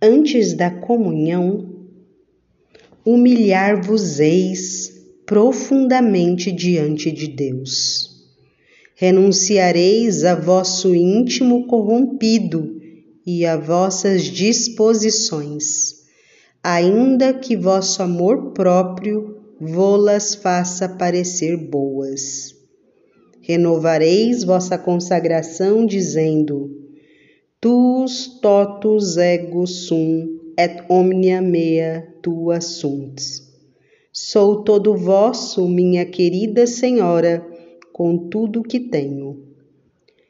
Antes da comunhão, humilhar-vos-eis profundamente diante de Deus. Renunciareis a vosso íntimo corrompido e a vossas disposições, ainda que vosso amor próprio vô-las faça parecer boas. Renovareis vossa consagração, dizendo: Tuus totus ego sum et omnia mea tua sunt. Sou todo vosso, minha querida Senhora, com tudo que tenho.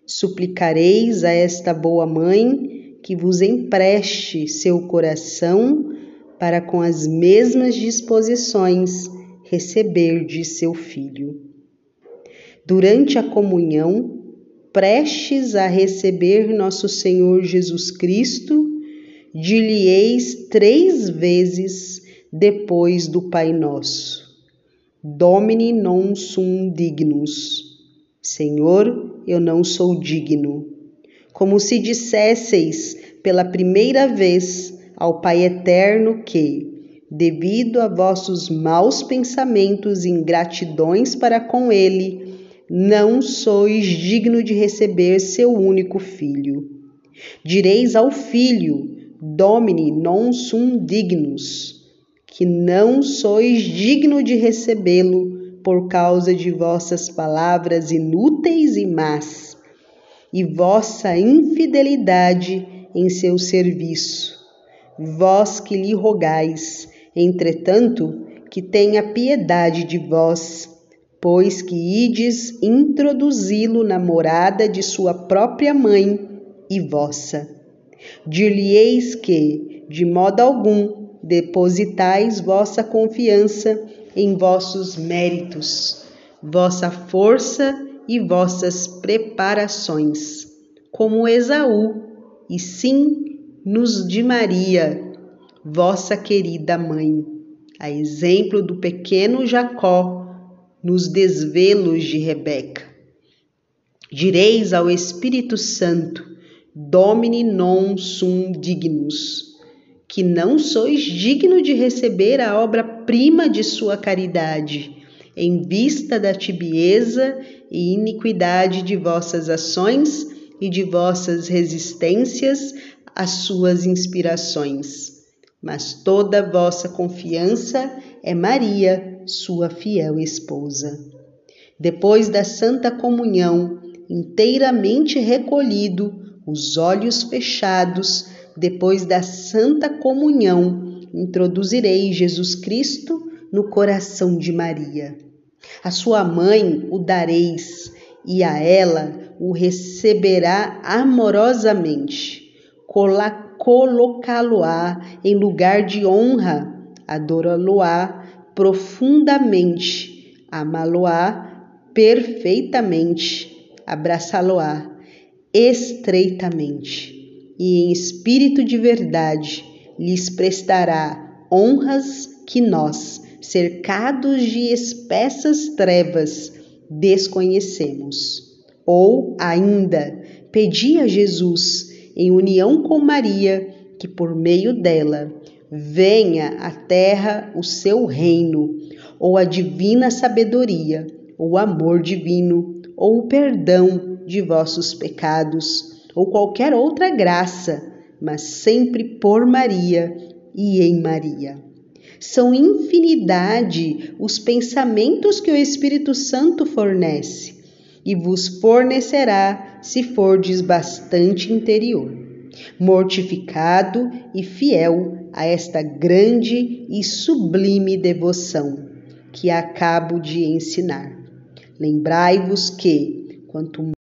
Suplicareis a esta boa mãe que vos empreste seu coração para com as mesmas disposições receber de seu filho. Durante a comunhão, prestes a receber nosso Senhor Jesus Cristo, dir-lhe-eis três vezes depois do Pai Nosso: Domini non sum dignus. Senhor, eu não sou digno. Como se dissesseis pela primeira vez ao Pai Eterno que, devido a vossos maus pensamentos e ingratidões para com Ele, não sois digno de receber seu único filho. Direis ao filho, Domini non sum dignus, que não sois digno de recebê-lo por causa de vossas palavras inúteis e más, e vossa infidelidade em seu serviço. Vós que lhe rogais, entretanto, que tenha piedade de vós, pois que ides introduzi-lo na morada de sua própria mãe e vossa. Dir-lhe-eis que, de modo algum, depositais vossa confiança em vossos méritos, vossa força e vossas preparações, como Esaú, e sim nos de Maria, vossa querida mãe, a exemplo do pequeno Jacó nos desvelos de Rebeca. Direis ao Espírito Santo, Domini non sum dignus, que não sois digno de receber a obra-prima de sua caridade, em vista da tibieza e iniquidade de vossas ações e de vossas resistências às suas inspirações. Mas toda vossa confiança é Maria, sua fiel esposa. Depois da Santa Comunhão, inteiramente recolhido, os olhos fechados, depois da Santa Comunhão, introduzirei Jesus Cristo no coração de Maria. A sua mãe o dareis e a ela o receberá amorosamente. Colocá-lo-á em lugar de honra, adorá-lo-á profundamente, amá-lo-á perfeitamente, abraçá-lo-á estreitamente. E em espírito de verdade lhes prestará honras que nós, cercados de espessas trevas, desconhecemos. Ou ainda, pedi a Jesus, em união com Maria, que por meio dela venha à terra o seu reino, ou a divina sabedoria, o amor divino, ou o perdão de vossos pecados, ou qualquer outra graça, mas sempre por Maria e em Maria. São infinidade os pensamentos que o Espírito Santo fornece e vos fornecerá se fordes bastante interior, mortificado e fiel a esta grande e sublime devoção que acabo de ensinar. Lembrai-vos que, quanto